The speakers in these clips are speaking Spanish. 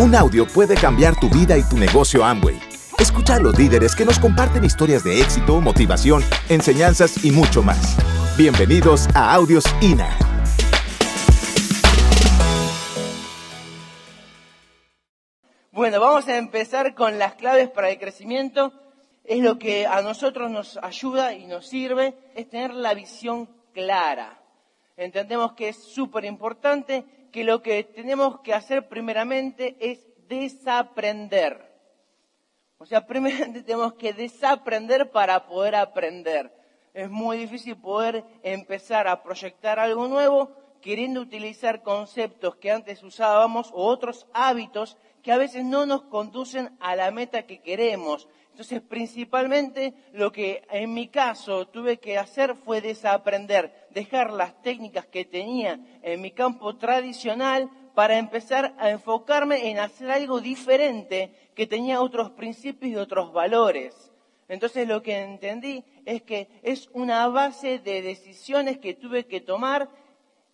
Un audio puede cambiar tu vida y tu negocio Amway. Escucha a los líderes que nos comparten historias de éxito, motivación, enseñanzas y mucho más. Bienvenidos a Audios INA. Bueno, vamos a empezar con las claves para el crecimiento. Es lo que a nosotros nos ayuda y nos sirve, es tener la visión clara. Entendemos que es súper importante que lo que tenemos que hacer primeramente es desaprender. O sea, primeramente tenemos que desaprender para poder aprender. Es muy difícil poder empezar a proyectar algo nuevo queriendo utilizar conceptos que antes usábamos o otros hábitos que a veces no nos conducen a la meta que queremos. Entonces, principalmente lo que en mi caso tuve que hacer fue desaprender, dejar las técnicas que tenía en mi campo tradicional para empezar a enfocarme en hacer algo diferente que tenía otros principios y otros valores. Entonces lo que entendí es que es una base de decisiones que tuve que tomar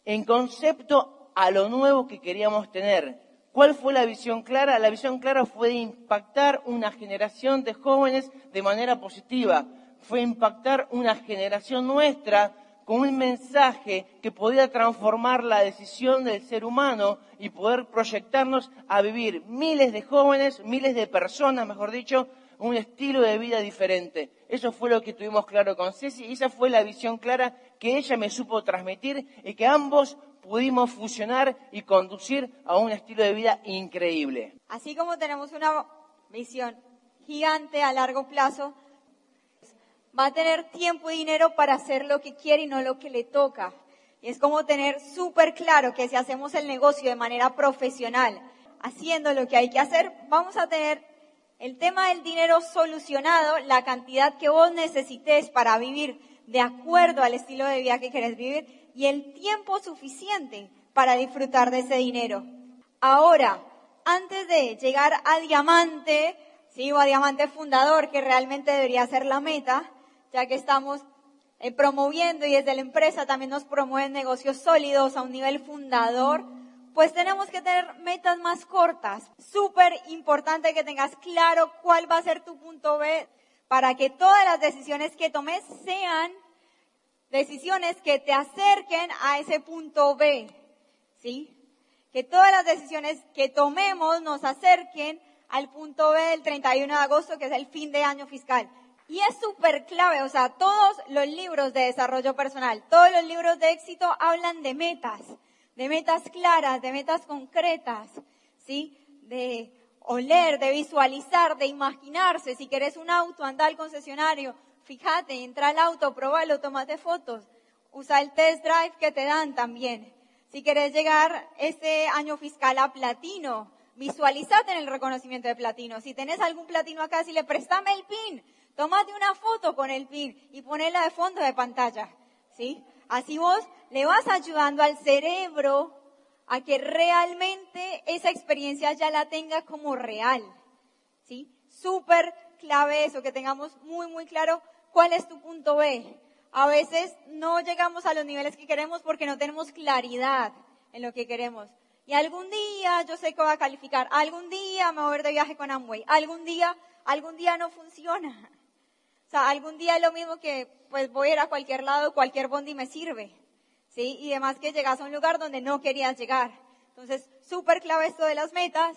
en concepto a lo nuevo que queríamos tener. ¿Cuál fue la visión clara? La visión clara fue impactar una generación de jóvenes de manera positiva. Fue impactar una generación nuestra con un mensaje que podía transformar la decisión del ser humano y poder proyectarnos a vivir miles de jóvenes, miles de personas, mejor dicho, un estilo de vida diferente. Eso fue lo que tuvimos claro con Ceci y esa fue la visión clara que ella me supo transmitir y que ambos pudimos fusionar y conducir a un estilo de vida increíble. Así como tenemos una visión gigante a largo plazo, va a tener tiempo y dinero para hacer lo que quiere y no lo que le toca. Y es como tener súper claro que si hacemos el negocio de manera profesional, haciendo lo que hay que hacer, vamos a tener el tema del dinero solucionado, la cantidad que vos necesites para vivir de acuerdo al estilo de vida que querés vivir y el tiempo suficiente para disfrutar de ese dinero. Ahora, antes de llegar a diamante, sí, o a diamante fundador, que realmente debería ser la meta, ya que estamos eh, promoviendo y desde la empresa también nos promueven negocios sólidos a un nivel fundador, pues tenemos que tener metas más cortas. Súper importante que tengas claro cuál va a ser tu punto B para que todas las decisiones que tomes sean decisiones que te acerquen a ese punto B, ¿sí? Que todas las decisiones que tomemos nos acerquen al punto B del 31 de agosto, que es el fin de año fiscal. Y es súper clave, o sea, todos los libros de desarrollo personal, todos los libros de éxito hablan de metas, de metas claras, de metas concretas, ¿sí? De oler, de visualizar, de imaginarse. Si querés un auto, anda al concesionario, fíjate, entra al auto, pruébalo, tomate fotos, usa el test drive que te dan también. Si querés llegar este año fiscal a platino, visualizate en el reconocimiento de platino. Si tenés algún platino acá, si le prestame el pin, tomate una foto con el pin y ponela de fondo de pantalla. ¿Sí? Así vos le vas ayudando al cerebro a que realmente esa experiencia ya la tenga como real. ¿Sí? Súper clave eso, que tengamos muy, muy claro ¿Cuál es tu punto B? A veces no llegamos a los niveles que queremos porque no tenemos claridad en lo que queremos. Y algún día yo sé que voy a calificar, algún día me voy a ir de viaje con Amway, algún día, algún día no funciona. Sea, algún día es lo mismo que pues voy a ir a cualquier lado, cualquier bondi me sirve. ¿Sí? Y además que llegas a un lugar donde no querías llegar. Entonces, súper clave esto de las metas.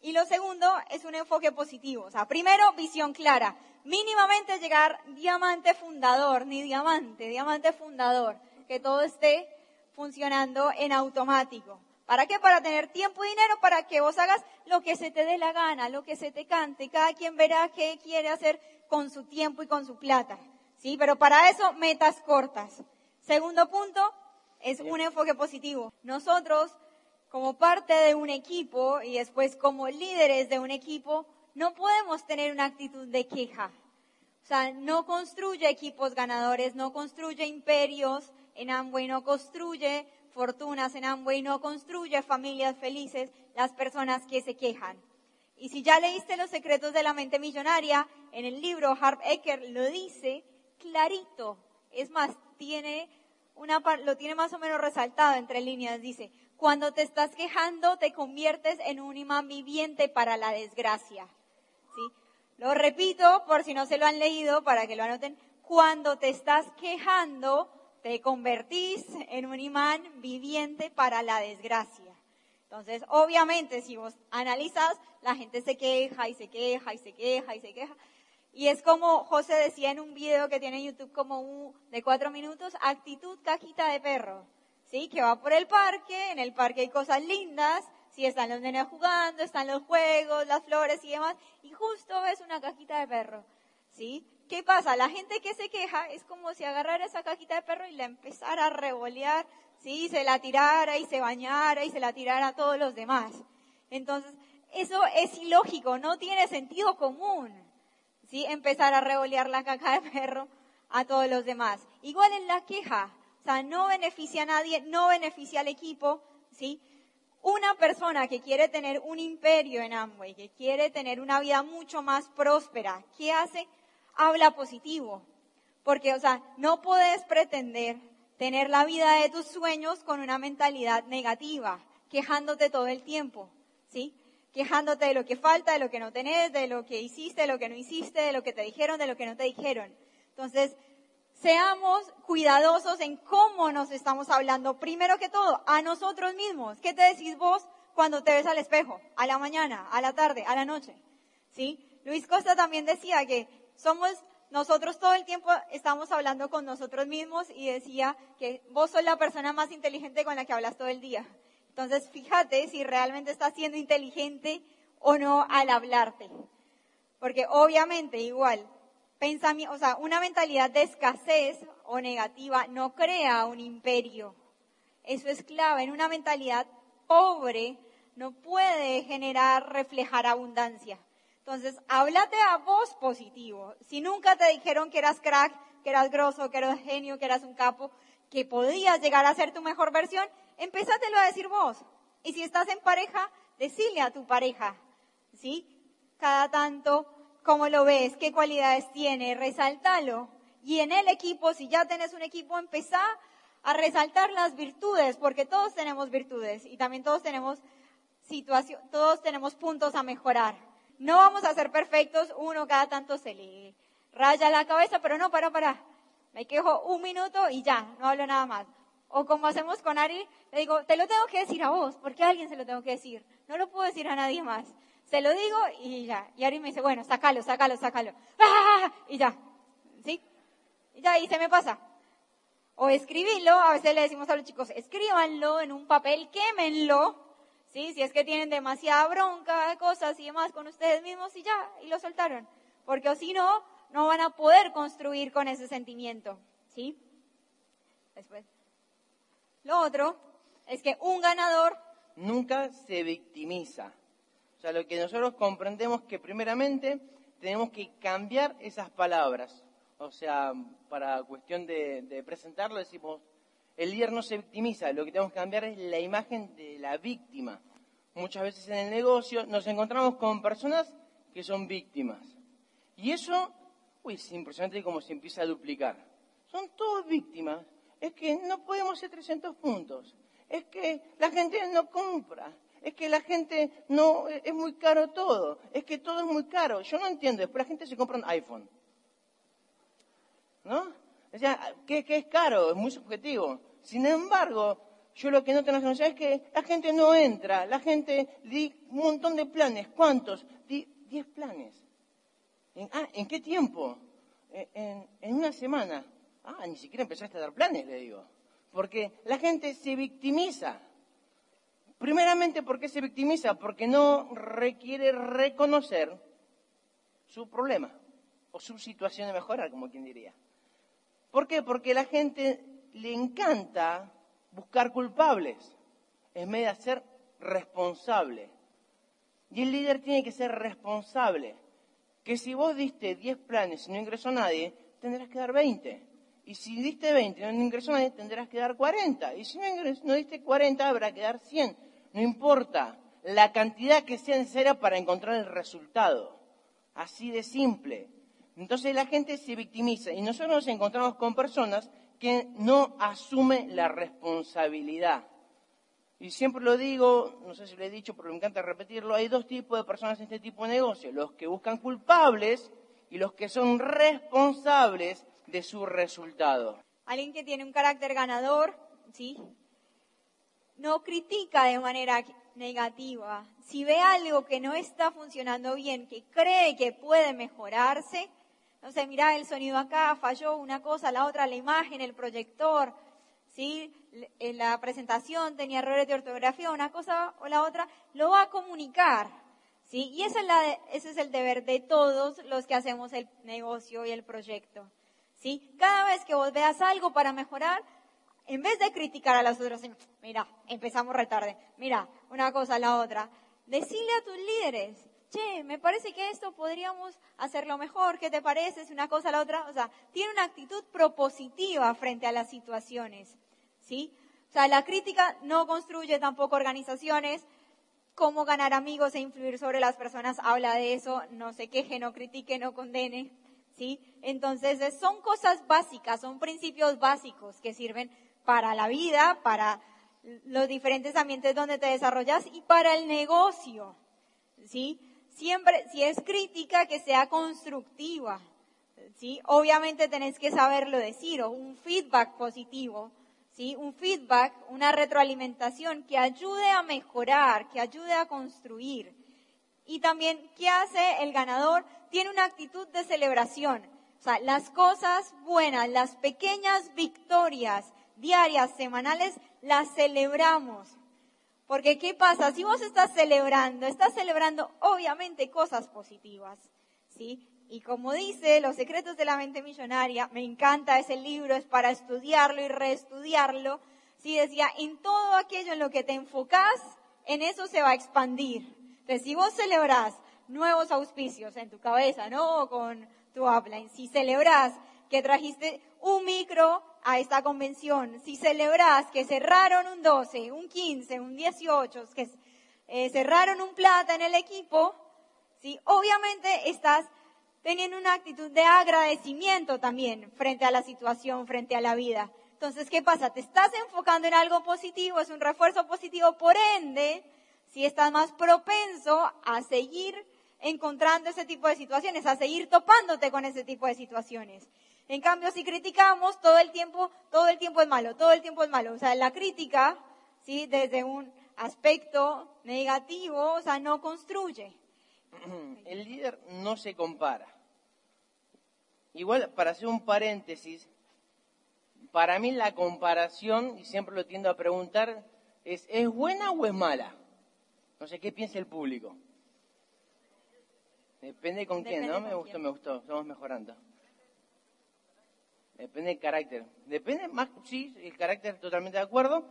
Y lo segundo es un enfoque positivo. O sea, primero, visión clara mínimamente llegar diamante fundador, ni diamante, diamante fundador, que todo esté funcionando en automático. ¿Para qué? Para tener tiempo y dinero para que vos hagas lo que se te dé la gana, lo que se te cante. Cada quien verá qué quiere hacer con su tiempo y con su plata. ¿Sí? Pero para eso, metas cortas. Segundo punto, es un enfoque positivo. Nosotros, como parte de un equipo y después como líderes de un equipo, no podemos tener una actitud de queja. O sea, no construye equipos ganadores, no construye imperios en Amway, no construye fortunas en Amway, no construye familias felices las personas que se quejan. Y si ya leíste Los secretos de la mente millonaria, en el libro Harp Ecker lo dice clarito. Es más, tiene una, lo tiene más o menos resaltado entre líneas. Dice, cuando te estás quejando te conviertes en un imán viviente para la desgracia. ¿Sí? Lo repito por si no se lo han leído para que lo anoten. Cuando te estás quejando te convertís en un imán viviente para la desgracia. Entonces, obviamente, si vos analizas, la gente se queja y se queja y se queja y se queja. Y es como José decía en un video que tiene YouTube como un, de cuatro minutos, actitud cajita de perro. ¿Sí? Que va por el parque, en el parque hay cosas lindas, sí, están los nenes jugando, están los juegos, las flores y demás, y justo ves una cajita de perro. ¿Sí? ¿Qué pasa? La gente que se queja es como si agarrara esa cajita de perro y la empezara a revolear, ¿sí? Se la tirara y se bañara y se la tirara a todos los demás. Entonces, eso es ilógico, no tiene sentido común. ¿sí? Empezar a revolear la caca de perro a todos los demás. Igual en la queja, o sea, no beneficia a nadie, no beneficia al equipo, ¿sí? Una persona que quiere tener un imperio en Amway, que quiere tener una vida mucho más próspera, ¿qué hace? Habla positivo. Porque, o sea, no puedes pretender tener la vida de tus sueños con una mentalidad negativa, quejándote todo el tiempo, ¿sí? quejándote de lo que falta, de lo que no tenés, de lo que hiciste, de lo que no hiciste, de lo que te dijeron, de lo que no te dijeron. Entonces, seamos cuidadosos en cómo nos estamos hablando. Primero que todo, a nosotros mismos. ¿Qué te decís vos cuando te ves al espejo? A la mañana, a la tarde, a la noche. ¿Sí? Luis Costa también decía que somos nosotros todo el tiempo estamos hablando con nosotros mismos y decía que vos sos la persona más inteligente con la que hablas todo el día. Entonces, fíjate si realmente estás siendo inteligente o no al hablarte. Porque obviamente igual, o sea, una mentalidad de escasez o negativa no crea un imperio. Eso es clave. En una mentalidad pobre no puede generar, reflejar abundancia. Entonces, háblate a vos positivo. Si nunca te dijeron que eras crack, que eras grosso, que eras genio, que eras un capo, que podías llegar a ser tu mejor versión, empezátelo a decir vos. Y si estás en pareja, decile a tu pareja, ¿sí? Cada tanto, cómo lo ves, qué cualidades tiene, resaltalo. Y en el equipo, si ya tenés un equipo, empezá a resaltar las virtudes, porque todos tenemos virtudes y también todos tenemos situación, todos tenemos puntos a mejorar. No vamos a ser perfectos, uno cada tanto se le raya la cabeza, pero no, para, para. Me quejo un minuto y ya, no hablo nada más. O como hacemos con Ari, le digo, te lo tengo que decir a vos, porque a alguien se lo tengo que decir. No lo puedo decir a nadie más. Se lo digo y ya. Y Ari me dice, bueno, sácalo, sácalo, sácalo. Y ya. ¿Sí? Y ya, y se me pasa. O escribirlo, a veces le decimos a los chicos, escríbanlo en un papel, quémenlo. ¿Sí? Si es que tienen demasiada bronca, cosas y demás con ustedes mismos y ya, y lo soltaron. Porque o si no, no van a poder construir con ese sentimiento. ¿Sí? Después. Lo otro es que un ganador nunca se victimiza. O sea, lo que nosotros comprendemos que primeramente tenemos que cambiar esas palabras. O sea, para cuestión de, presentarlo decimos, el líder no se victimiza, lo que tenemos que cambiar es la imagen de la víctima. Muchas veces en el negocio nos encontramos con personas que son víctimas. Y eso, uy, es impresionante cómo se empieza a duplicar. Son todos víctimas es que no podemos hacer 300 puntos, es que la gente no compra, es que la gente no, es muy caro todo, es que todo es muy caro. Yo no entiendo, después la gente se compra un iPhone. ¿No? O sea, ¿qué, es caro? Es muy subjetivo. Sin embargo, yo lo que no tengo la es que la gente no entra, la gente di un montón de planes. ¿Cuántos? Di 10 planes. ¿En, ah, ¿en qué tiempo? en una semana. Ah, ni siquiera empezaste a dar planes, le digo. Porque la gente se victimiza. Primeramente, ¿por qué se victimiza? Porque no requiere reconocer su problema o su situación de mejorar, como quien diría. ¿Por qué? Porque la gente le encanta buscar culpables en vez de ser responsable. Y el líder tiene que ser responsable. Que si vos diste 10 planes y no ingresó nadie, tendrás que dar 20. Y si diste 20 y no ingresó nadie, tendrás que dar 40. Y si no, diste 40, habrá que dar 100. No importa la cantidad que sea necesaria para encontrar el resultado. Así de simple. Entonces la gente se victimiza y nosotros nos encontramos con personas que no asume la responsabilidad. Y siempre lo digo, no sé si lo he dicho, pero me encanta repetirlo, hay dos tipos de personas en este tipo de negocio, los que buscan culpables y los que son responsables de su resultado. Alguien que tiene un carácter ganador, ¿sí? No critica de manera negativa. Si ve algo que no está funcionando bien, que cree que puede mejorarse, no sé, mira el sonido acá, falló una cosa, la otra, la imagen, el proyector, ¿sí? En la presentación tenía errores de ortografía, una cosa o la otra, lo va a comunicar, ¿sí? Y ese es, la, ese es el deber de todos los que hacemos el negocio y el proyecto, ¿sí? Cada vez que vos veas algo para mejorar, en vez de criticar a los otros, mira, empezamos retarde, mira, una cosa, la otra, decirle a tus líderes, che, me parece que esto podríamos hacerlo mejor, ¿qué te parece? Es una cosa la otra. O sea, tiene una actitud propositiva frente a las situaciones, ¿sí? O sea, la crítica no construye tampoco organizaciones. Cómo ganar amigos e influir sobre las personas habla de eso. No se queje, no critique, no condene, ¿sí? Entonces, son cosas básicas, son principios básicos que sirven para la vida, para los diferentes ambientes donde te desarrollas y para el negocio, ¿sí? Siempre, si es crítica, que sea constructiva. Obviamente tenés que saberlo decir, o un feedback positivo, un feedback, una retroalimentación que ayude a mejorar, que ayude a construir. Y también, ¿qué hace el ganador? Tiene una actitud de celebración. O sea, las cosas buenas, las pequeñas victorias diarias, semanales, las celebramos. Porque ¿qué pasa? Si vos estás celebrando, estás celebrando obviamente cosas positivas, ¿sí? Y como dice Los secretos de la mente millonaria, me encanta ese libro, es para estudiarlo y reestudiarlo. Sí, decía, en todo aquello en lo que te enfocas, en eso se va a expandir. Entonces, si vos celebrás nuevos auspicios en tu cabeza, ¿no? Con tu upline, si celebrás que trajiste un micro a esta convención, si celebras que cerraron un 12, un 15, un 18, que eh, cerraron un plata en el equipo, ¿sí? obviamente estás teniendo una actitud de agradecimiento también frente a la situación, frente a la vida. Entonces, ¿qué pasa? Te estás enfocando en algo positivo, es un refuerzo positivo, por ende, si estás más propenso a seguir encontrando ese tipo de situaciones, a seguir topándote con ese tipo de situaciones. En cambio, si criticamos, todo el tiempo, todo el tiempo es malo, todo el tiempo es malo. O sea, la crítica, ¿sí? Desde un aspecto negativo, o sea, no construye. El líder no se compara. Igual, para hacer un paréntesis, para mí la comparación, y siempre lo tiendo a preguntar, es ¿es buena o es mala? No sé qué piensa el público. Depende con quién, ¿no? Me gustó, me gustó, estamos mejorando. Depende del carácter. Depende más, sí, el carácter totalmente de acuerdo.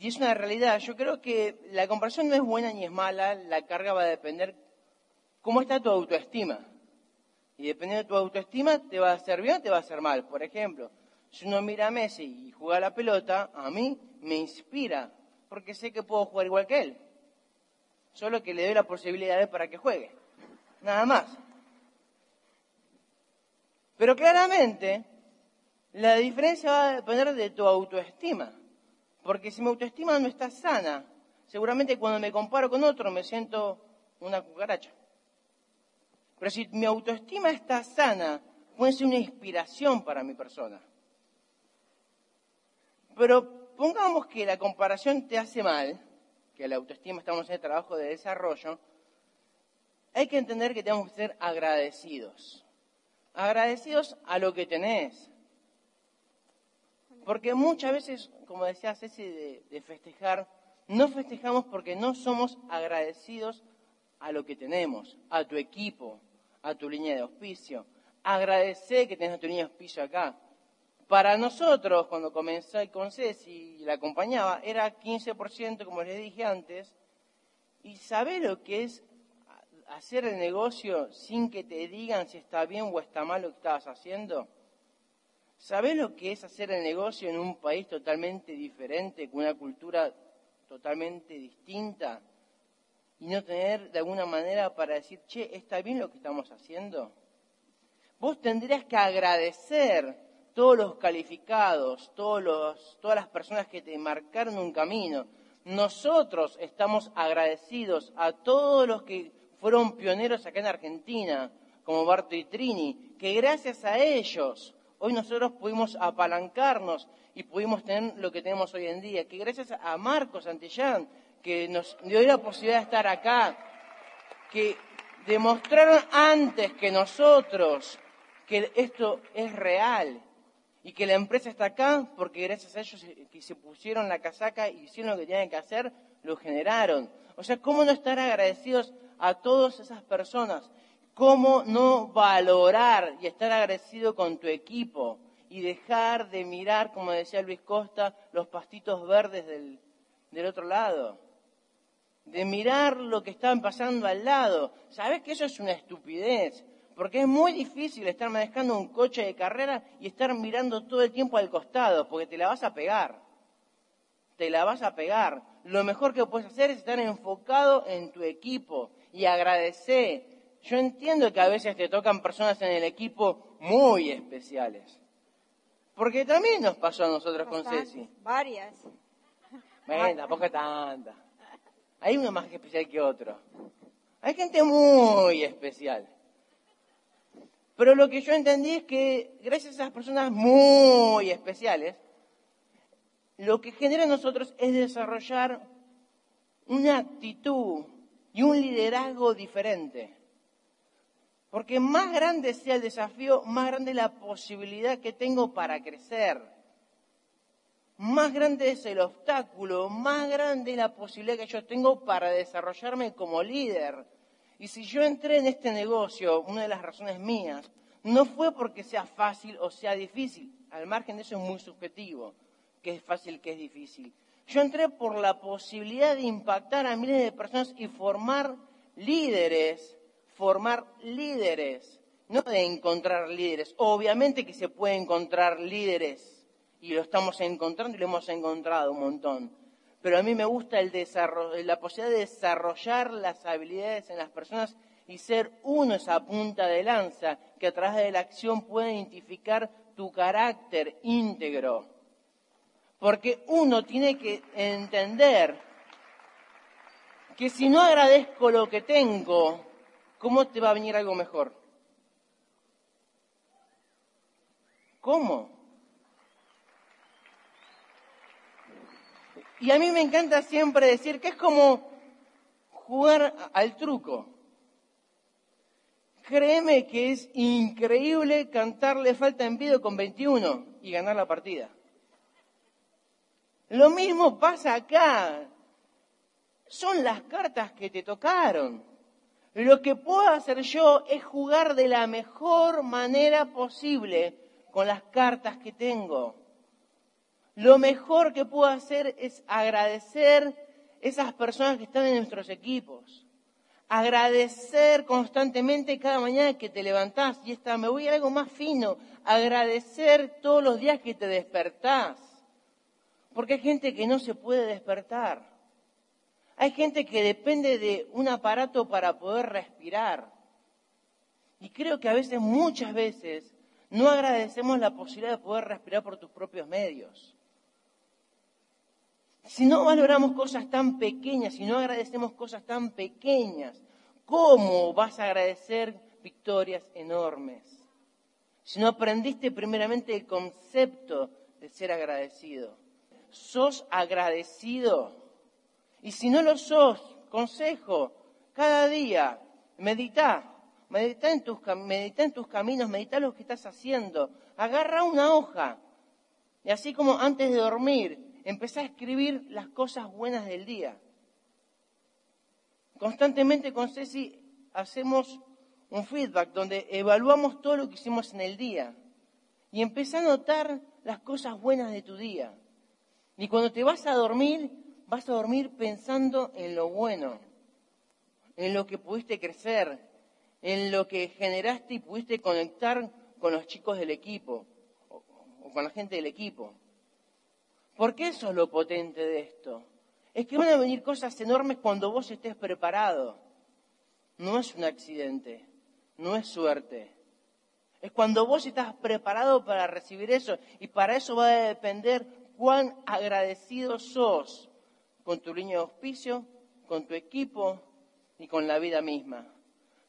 Y es una realidad. Yo creo que la comparación no es buena ni es mala. La carga va a depender cómo está tu autoestima. Y dependiendo de tu autoestima, te va a hacer bien o te va a hacer mal. Por ejemplo, si uno mira a Messi y juega la pelota, a mí me inspira, porque sé que puedo jugar igual que él. Solo que le doy la posibilidad para que juegue. Nada más. Pero claramente, la diferencia va a depender de tu autoestima. Porque si mi autoestima no está sana, seguramente cuando me comparo con otro me siento una cucaracha. Pero si mi autoestima está sana, puede ser una inspiración para mi persona. Pero pongamos que la comparación te hace mal, que la autoestima estamos en el trabajo de desarrollo, hay que entender que tenemos que ser agradecidos. Agradecidos a lo que tenés, porque muchas veces, como decía Ceci, de, festejar, no festejamos porque no somos agradecidos a lo que tenemos, a tu equipo, a tu línea de auspicio. Agradecer que tenés tu línea de auspicio acá. Para nosotros, cuando comencé con Ceci y la acompañaba, era 15%, como les dije antes, y saber lo que es hacer el negocio sin que te digan si está bien o está mal lo que estabas haciendo? ¿Sabés lo que es hacer el negocio en un país totalmente diferente, con una cultura totalmente distinta? Y no tener de alguna manera para decir, che, ¿está bien lo que estamos haciendo? Vos tendrías que agradecer todos los calificados, todas las personas que te marcaron un camino. Nosotros estamos agradecidos a todos los que fueron pioneros acá en Argentina, como Barto y Trini, que gracias a ellos hoy nosotros pudimos apalancarnos y pudimos tener lo que tenemos hoy en día, que gracias a Marcos Santillán, que nos dio la posibilidad de estar acá, que demostraron antes que nosotros que esto es real y que la empresa está acá porque gracias a ellos que se pusieron la casaca y hicieron lo que tenían que hacer, lo generaron. O sea, ¿cómo no estar agradecidos a todas esas personas? ¿Cómo no valorar y estar agradecido con tu equipo y dejar de mirar, como decía Luis Costa, los pastitos verdes del, del otro lado? De mirar lo que están pasando al lado. ¿Sabes que eso es una estupidez? Porque es muy difícil estar manejando un coche de carrera y estar mirando todo el tiempo al costado, porque te la vas a pegar. Te la vas a pegar. Lo mejor que puedes hacer es estar enfocado en tu equipo y agradecer. Yo entiendo que a veces te tocan personas en el equipo muy especiales. Porque también nos pasó a nosotros con Ceci. Varias. Bueno, tampoco tanta. Hay uno más especial que otro. Hay gente muy especial. Pero lo que yo entendí es que gracias a esas personas muy especiales, lo que genera en nosotros es desarrollar una actitud y un liderazgo diferente. Porque más grande sea el desafío, más grande la posibilidad que tengo para crecer. Más grande es el obstáculo, más grande la posibilidad que yo tengo para desarrollarme como líder. Y si yo entré en este negocio, una de las razones mías, no fue porque sea fácil o sea difícil. Al margen de eso es muy subjetivo, que es fácil, que es difícil. Yo entré por la posibilidad de impactar a miles de personas y formar líderes, formar líderes, no de encontrar líderes. Obviamente que se puede encontrar líderes y lo estamos encontrando y lo hemos encontrado un montón pero a mí me gusta el la posibilidad de desarrollar las habilidades en las personas y ser uno esa punta de lanza que a través de la acción puede identificar tu carácter íntegro. Porque uno tiene que entender que si no agradezco lo que tengo, ¿cómo te va a venir algo mejor? ¿Cómo? Y a mí me encanta siempre decir que es como jugar al truco. Créeme que es increíble cantarle falta en video con 21 y ganar la partida. Lo mismo pasa acá. Son las cartas que te tocaron. Lo que puedo hacer yo es jugar de la mejor manera posible con las cartas que tengo lo mejor que puedo hacer es agradecer esas personas que están en nuestros equipos. Agradecer constantemente cada mañana que te levantás. Y esta, me voy a algo más fino. Agradecer todos los días que te despertás. Porque hay gente que no se puede despertar. Hay gente que depende de un aparato para poder respirar. Y creo que a veces, muchas veces, no agradecemos la posibilidad de poder respirar por tus propios medios. Si no valoramos cosas tan pequeñas, si no agradecemos cosas tan pequeñas, ¿cómo vas a agradecer victorias enormes? Si no aprendiste primeramente el concepto de ser agradecido. ¿Sos agradecido? Y si no lo sos, consejo, cada día, medita, medita en tus, medita en caminos, medita lo que estás haciendo, agarra una hoja, y así como antes de dormir, empecé a escribir las cosas buenas del día. Constantemente con Ceci hacemos un feedback donde evaluamos todo lo que hicimos en el día y empecé a notar las cosas buenas de tu día. Y cuando te vas a dormir, vas a dormir pensando en lo bueno, en lo que pudiste crecer, en lo que generaste y pudiste conectar con los chicos del equipo o con la gente del equipo. Porque eso es lo potente de esto. Es que van a venir cosas enormes cuando vos estés preparado. No es un accidente, no es suerte. Es cuando vos estás preparado para recibir eso. Y para eso va a depender cuán agradecido sos con tu línea de auspicio, con tu equipo y con la vida misma.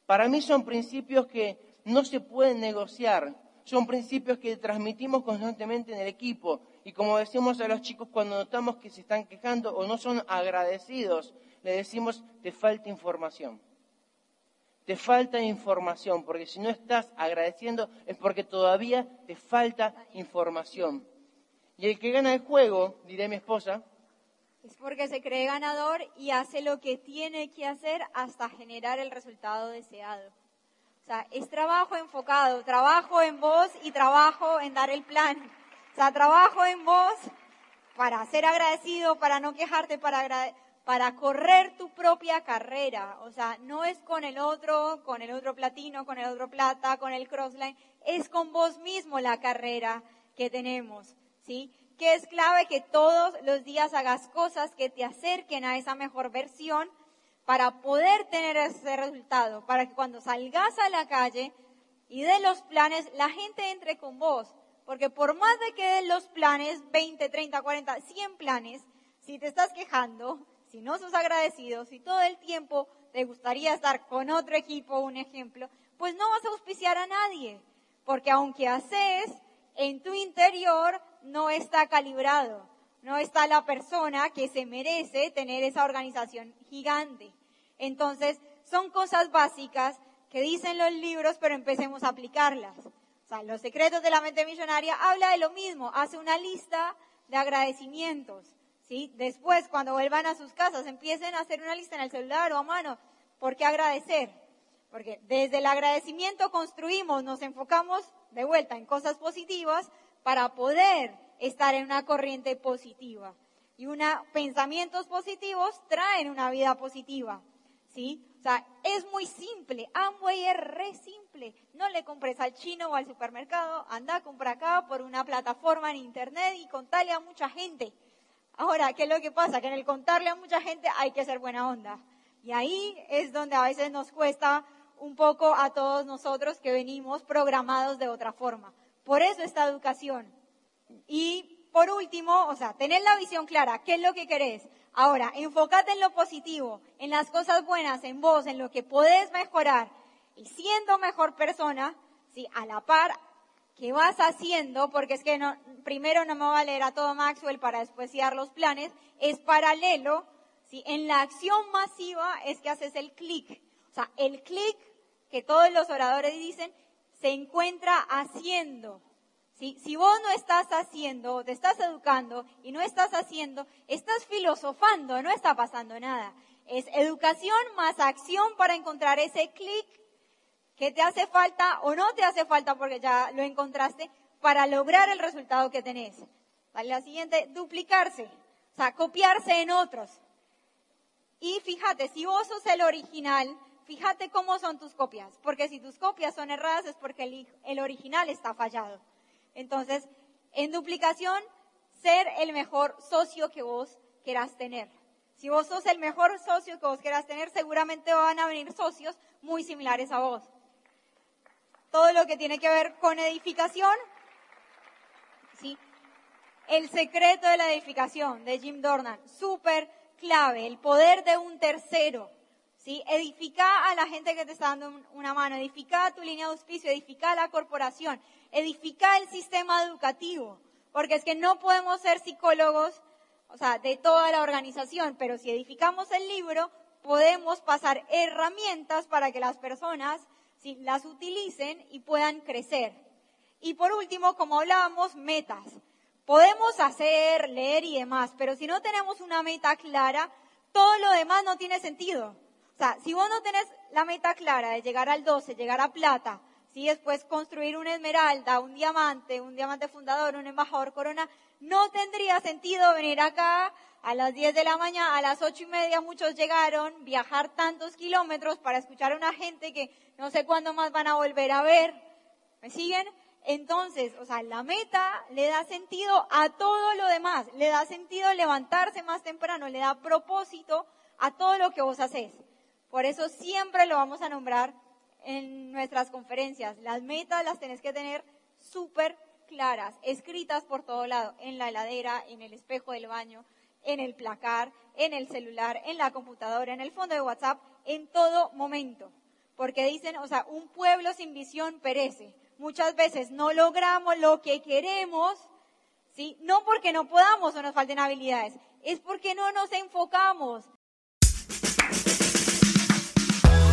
Para mí son principios que no se pueden negociar, son principios que transmitimos constantemente en el equipo. Y como decimos a los chicos cuando notamos que se están quejando o no son agradecidos, le decimos, te falta información. Te falta información, porque si no estás agradeciendo es porque todavía te falta información. Y el que gana el juego, diré mi esposa, es porque se cree ganador y hace lo que tiene que hacer hasta generar el resultado deseado. O sea, es trabajo enfocado, trabajo en vos y trabajo en dar el plan. O sea, trabajo en vos para ser agradecido, para no quejarte, para, correr tu propia carrera. O sea, no es con el otro, con el otro platino, con el otro plata, con el crossline, es con vos mismo la carrera que tenemos, ¿sí? Que es clave que todos los días hagas cosas que te acerquen a esa mejor versión para poder tener ese resultado, para que cuando salgas a la calle y de los planes, la gente entre con vos. Porque por más de que den los planes, 20, 30, 40, 100 planes, si te estás quejando, si no sos agradecido, si todo el tiempo te gustaría estar con otro equipo, un ejemplo, pues no vas a auspiciar a nadie. Porque aunque haces, en tu interior no está calibrado no está la persona que se merece tener esa organización gigante. Entonces, son cosas básicas que dicen los libros, pero empecemos a aplicarlas. O sea, los secretos de la mente millonaria habla de lo mismo, hace una lista de agradecimientos. ¿sí? Después, cuando vuelvan a sus casas, empiecen a hacer una lista en el celular o a mano. ¿Por qué agradecer? Porque desde el agradecimiento construimos, nos enfocamos de vuelta en cosas positivas para poder estar en una corriente positiva. Y una, pensamientos positivos traen una vida positiva. ¿Sí? O sea, es muy simple. Amway es re simple. No le compres al chino o al supermercado. Anda, compra acá por una plataforma en internet y contale a mucha gente. Ahora, ¿qué es lo que pasa? Que en el contarle a mucha gente hay que ser buena onda. Y ahí es donde a veces nos cuesta un poco a todos nosotros que venimos programados de otra forma. Por eso esta educación. Y por último, o sea, tener la visión clara, ¿qué es lo que querés? Ahora, enfócate en lo positivo, en las cosas buenas, en vos, en lo que podés mejorar. Y siendo mejor persona, ¿sí? a la par que vas haciendo, porque es que primero no me va a leer a todo Maxwell para después los planes, es paralelo, ¿sí? en la acción masiva es que haces el clic. O sea, el clic que todos los oradores dicen se encuentra haciendo. Si vos no estás haciendo, te estás educando y no estás haciendo, estás filosofando, no está pasando nada. Es educación más acción para encontrar ese clic que te hace falta o no te hace falta porque ya lo encontraste para lograr el resultado que tenés. La siguiente, duplicarse, o sea, copiarse en otros. Y fíjate, si vos sos el original, fíjate cómo son tus copias, porque si tus copias son erradas es porque el original está fallado. Entonces, en duplicación, ser el mejor socio que vos quieras tener. Si vos sos el mejor socio que vos quieras tener, seguramente van a venir socios muy similares a vos. Todo lo que tiene que ver con edificación, ¿sí? El secreto de la edificación de Jim Dornan, súper clave, el poder de un tercero. ¿Sí? Edifica a la gente que te está dando una mano, edifica tu línea de auspicio, edifica la corporación, edifica el sistema educativo, porque es que no podemos ser psicólogos, o sea, de toda la organización, pero si edificamos el libro, podemos pasar herramientas para que las personas las utilicen y puedan crecer. Y por último, como hablábamos, metas. Podemos hacer, leer y demás, pero si no tenemos una meta clara, todo lo demás no tiene sentido. O sea, si vos no tenés la meta clara de llegar al 12, llegar a plata, si después construir una esmeralda, un diamante, un diamante fundador, un embajador corona, no tendría sentido venir acá a las 10 de la mañana, a las ocho y media muchos llegaron, viajar tantos kilómetros para escuchar a una gente que no sé cuándo más van a volver a ver. ¿Me siguen? Entonces, o sea, la meta le da sentido a todo lo demás, le da sentido levantarse más temprano, le da propósito a todo lo que vos haces. Por eso siempre lo vamos a nombrar en nuestras conferencias, las metas las tenés que tener súper claras, escritas por todo lado, en la heladera, en el espejo del baño, en el placar, en el celular, en la computadora, en el fondo de WhatsApp, en todo momento. Porque dicen, o sea, un pueblo sin visión perece. Muchas veces no logramos lo que queremos, ¿sí? No porque no podamos o nos falten habilidades, es porque no nos enfocamos.